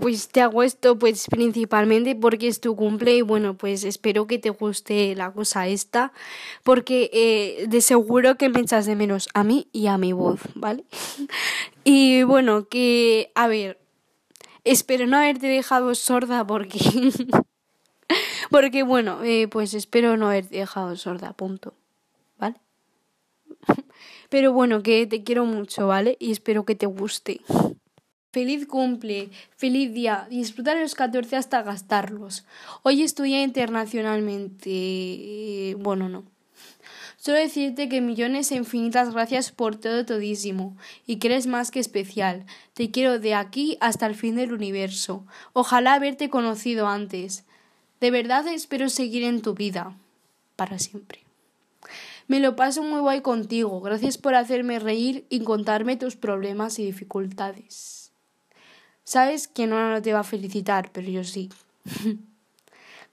Pues te hago esto pues principalmente porque es tu cumple y bueno pues espero que te guste la cosa esta porque eh, de seguro que me echas de menos a mí y a mi voz, ¿vale? y bueno que a ver, espero no haberte dejado sorda porque... porque bueno, eh, pues espero no haberte dejado sorda, punto, ¿vale? Pero bueno, que te quiero mucho, ¿vale? Y espero que te guste. Feliz cumple, feliz día, disfrutar los 14 hasta gastarlos. Hoy estudia internacionalmente. Bueno, no. Solo decirte que millones e infinitas gracias por todo todísimo, y que eres más que especial. Te quiero de aquí hasta el fin del universo. Ojalá haberte conocido antes. De verdad espero seguir en tu vida. Para siempre. Me lo paso muy guay contigo. Gracias por hacerme reír y contarme tus problemas y dificultades. Sabes que no te va a felicitar, pero yo sí.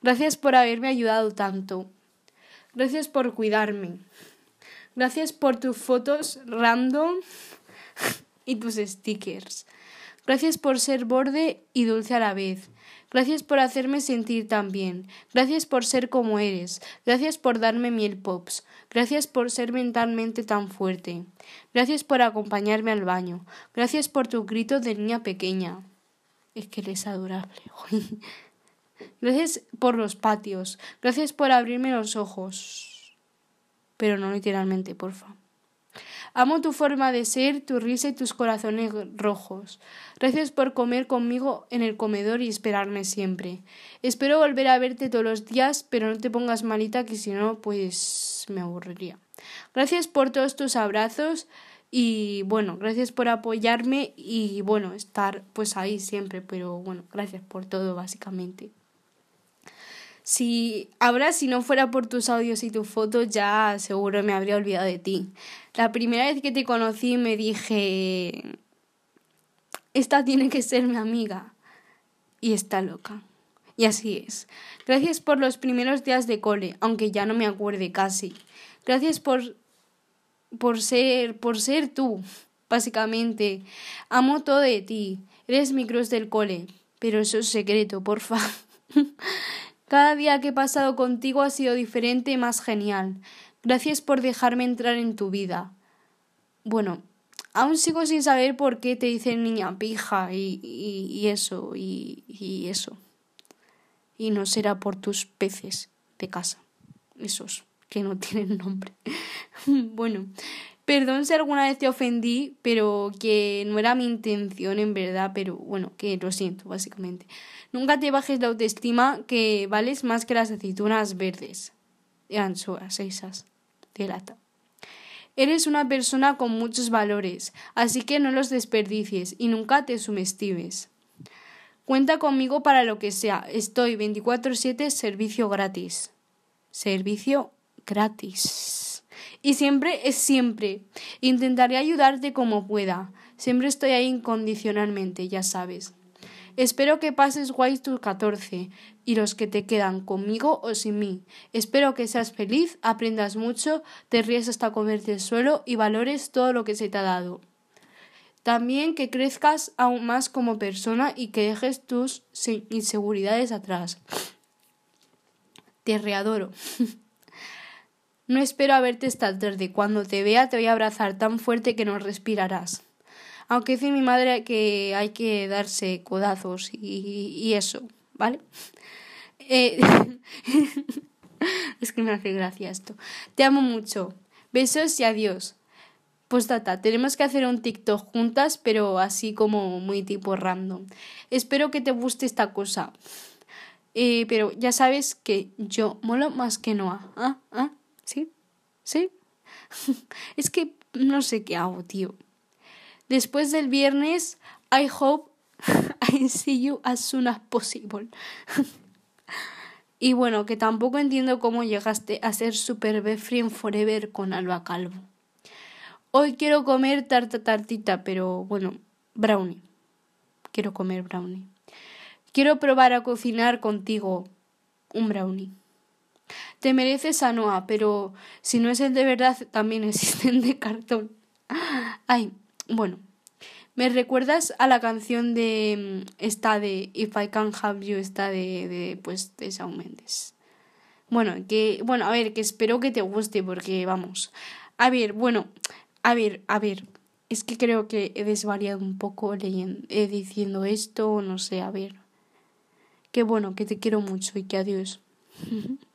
Gracias por haberme ayudado tanto. Gracias por cuidarme. Gracias por tus fotos random y tus stickers. Gracias por ser borde y dulce a la vez. Gracias por hacerme sentir tan bien. Gracias por ser como eres. Gracias por darme miel pops. Gracias por ser mentalmente tan fuerte. Gracias por acompañarme al baño. Gracias por tu grito de niña pequeña. Es que eres adorable. Gracias por los patios. Gracias por abrirme los ojos. Pero no literalmente, porfa. Amo tu forma de ser, tu risa y tus corazones rojos. Gracias por comer conmigo en el comedor y esperarme siempre. Espero volver a verte todos los días, pero no te pongas malita que si no, pues me aburriría. Gracias por todos tus abrazos y bueno, gracias por apoyarme y bueno, estar pues ahí siempre, pero bueno, gracias por todo básicamente. Si ahora si no fuera por tus audios y tus fotos ya seguro me habría olvidado de ti. La primera vez que te conocí me dije esta tiene que ser mi amiga y está loca. Y así es. Gracias por los primeros días de cole, aunque ya no me acuerde casi. Gracias por por ser por ser tú, básicamente. Amo todo de ti. Eres mi cruz del cole, pero eso es secreto, porfa. Cada día que he pasado contigo ha sido diferente y más genial. Gracias por dejarme entrar en tu vida. Bueno, aún sigo sin saber por qué te dicen niña pija y, y, eso, y, y eso. Y no será por tus peces de casa, esos que no tienen nombre. bueno, perdón si alguna vez te ofendí, pero que no era mi intención en verdad, pero bueno, que lo siento, básicamente. Nunca te bajes la autoestima que vales más que las aceitunas verdes. De anchoas esas. De lata. Eres una persona con muchos valores, así que no los desperdicies y nunca te subestimes. Cuenta conmigo para lo que sea. Estoy 24/7 servicio gratis. Servicio gratis. Y siempre es siempre. Intentaré ayudarte como pueda. Siempre estoy ahí incondicionalmente, ya sabes. Espero que pases guay tus 14 y los que te quedan conmigo o sin mí. Espero que seas feliz, aprendas mucho, te ríes hasta comerte el suelo y valores todo lo que se te ha dado. También que crezcas aún más como persona y que dejes tus inseguridades atrás. Te readoro. no espero a verte esta tarde. Cuando te vea te voy a abrazar tan fuerte que no respirarás. Aunque dice mi madre que hay que darse codazos y, eso, ¿vale? Eh, es que me hace gracia esto. Te amo mucho. Besos y adiós. Pues tata, tenemos que hacer un TikTok juntas, pero así como muy tipo random. Espero que te guste esta cosa. Eh, pero ya sabes que yo molo más que Noah. ¿Ah? ¿Ah? ¿Sí? ¿Sí? es que no sé qué hago, tío. Después del viernes, I hope I see you as soon as possible. y bueno, que tampoco entiendo cómo llegaste a ser super befriend forever con Alba Calvo. Hoy quiero comer tarta tartita, pero bueno, brownie. Quiero comer brownie. Quiero probar a cocinar contigo un brownie. Te mereces a Noah, pero si no es el de verdad, también existen de cartón. Ay, bueno, Me recuerdas a la canción de mm, esta de If I Can Have You, esta de, de pues de Shawn Mendes. Bueno, que bueno, a ver, que espero que te guste porque vamos. A ver, bueno, a ver, a ver. Es que creo que he desvariado un poco leyendo, eh, diciendo esto, no sé, a ver. Que bueno, que te quiero mucho y que adiós.